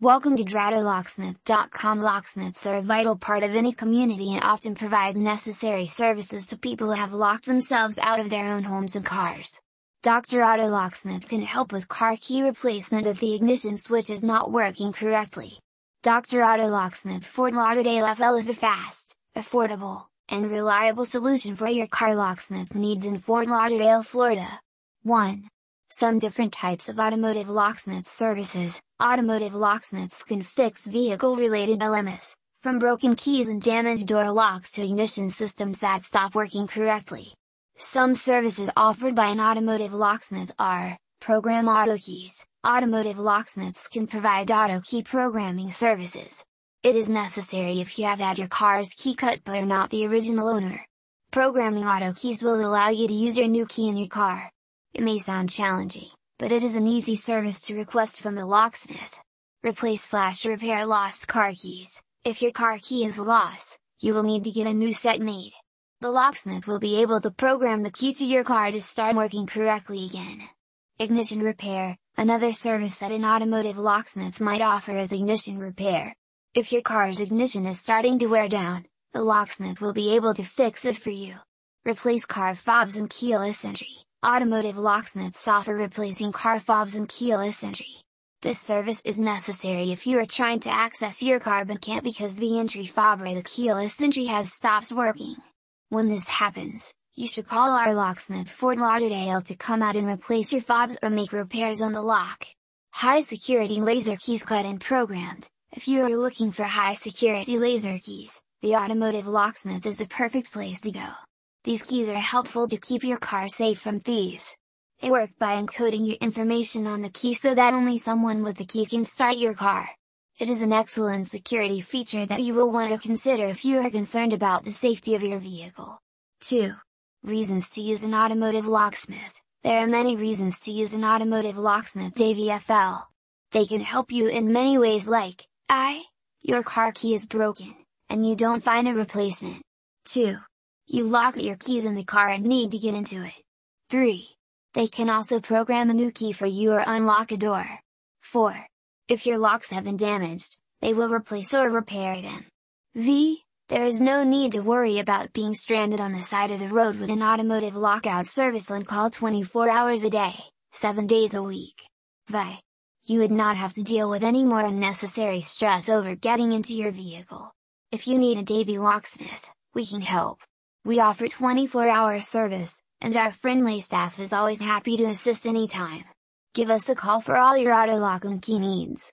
Welcome to DrAutoLocksmith.com Locksmiths are a vital part of any community and often provide necessary services to people who have locked themselves out of their own homes and cars. Dr. Auto Locksmith can help with car key replacement if the ignition switch is not working correctly. Dr. Auto Locksmith Fort Lauderdale FL is a fast, affordable, and reliable solution for your car locksmith needs in Fort Lauderdale, Florida. 1. Some different types of automotive locksmith services, automotive locksmiths can fix vehicle-related dilemmas, from broken keys and damaged door locks to ignition systems that stop working correctly. Some services offered by an automotive locksmith are, program auto keys. Automotive locksmiths can provide auto key programming services. It is necessary if you have had your car's key cut but are not the original owner. Programming auto keys will allow you to use your new key in your car. It may sound challenging, but it is an easy service to request from the locksmith. Replace slash repair lost car keys. If your car key is lost, you will need to get a new set made. The locksmith will be able to program the key to your car to start working correctly again. Ignition repair, another service that an automotive locksmith might offer is ignition repair. If your car's ignition is starting to wear down, the locksmith will be able to fix it for you. Replace car fobs and keyless entry. Automotive locksmiths offer replacing car fobs and keyless entry. This service is necessary if you are trying to access your car but can't because the entry fob or the keyless entry has stopped working. When this happens, you should call our locksmith Fort Lauderdale to come out and replace your fobs or make repairs on the lock. High security laser keys cut and programmed. If you are looking for high security laser keys, the automotive locksmith is the perfect place to go. These keys are helpful to keep your car safe from thieves. They work by encoding your information on the key so that only someone with the key can start your car. It is an excellent security feature that you will want to consider if you are concerned about the safety of your vehicle. 2. Reasons to use an automotive locksmith. There are many reasons to use an automotive locksmith Davie FL. They can help you in many ways like, I, your car key is broken, and you don't find a replacement. 2. You lock your keys in the car and need to get into it. 3. They can also program a new key for you or unlock a door. 4. If your locks have been damaged, they will replace or repair them. V. There is no need to worry about being stranded on the side of the road with an automotive lockout service on call 24 hours a day, 7 days a week. Vi. You would not have to deal with any more unnecessary stress over getting into your vehicle. If you need a Davie locksmith, we can help. We offer 24-hour service, and our friendly staff is always happy to assist anytime. Give us a call for all your auto lock and key needs.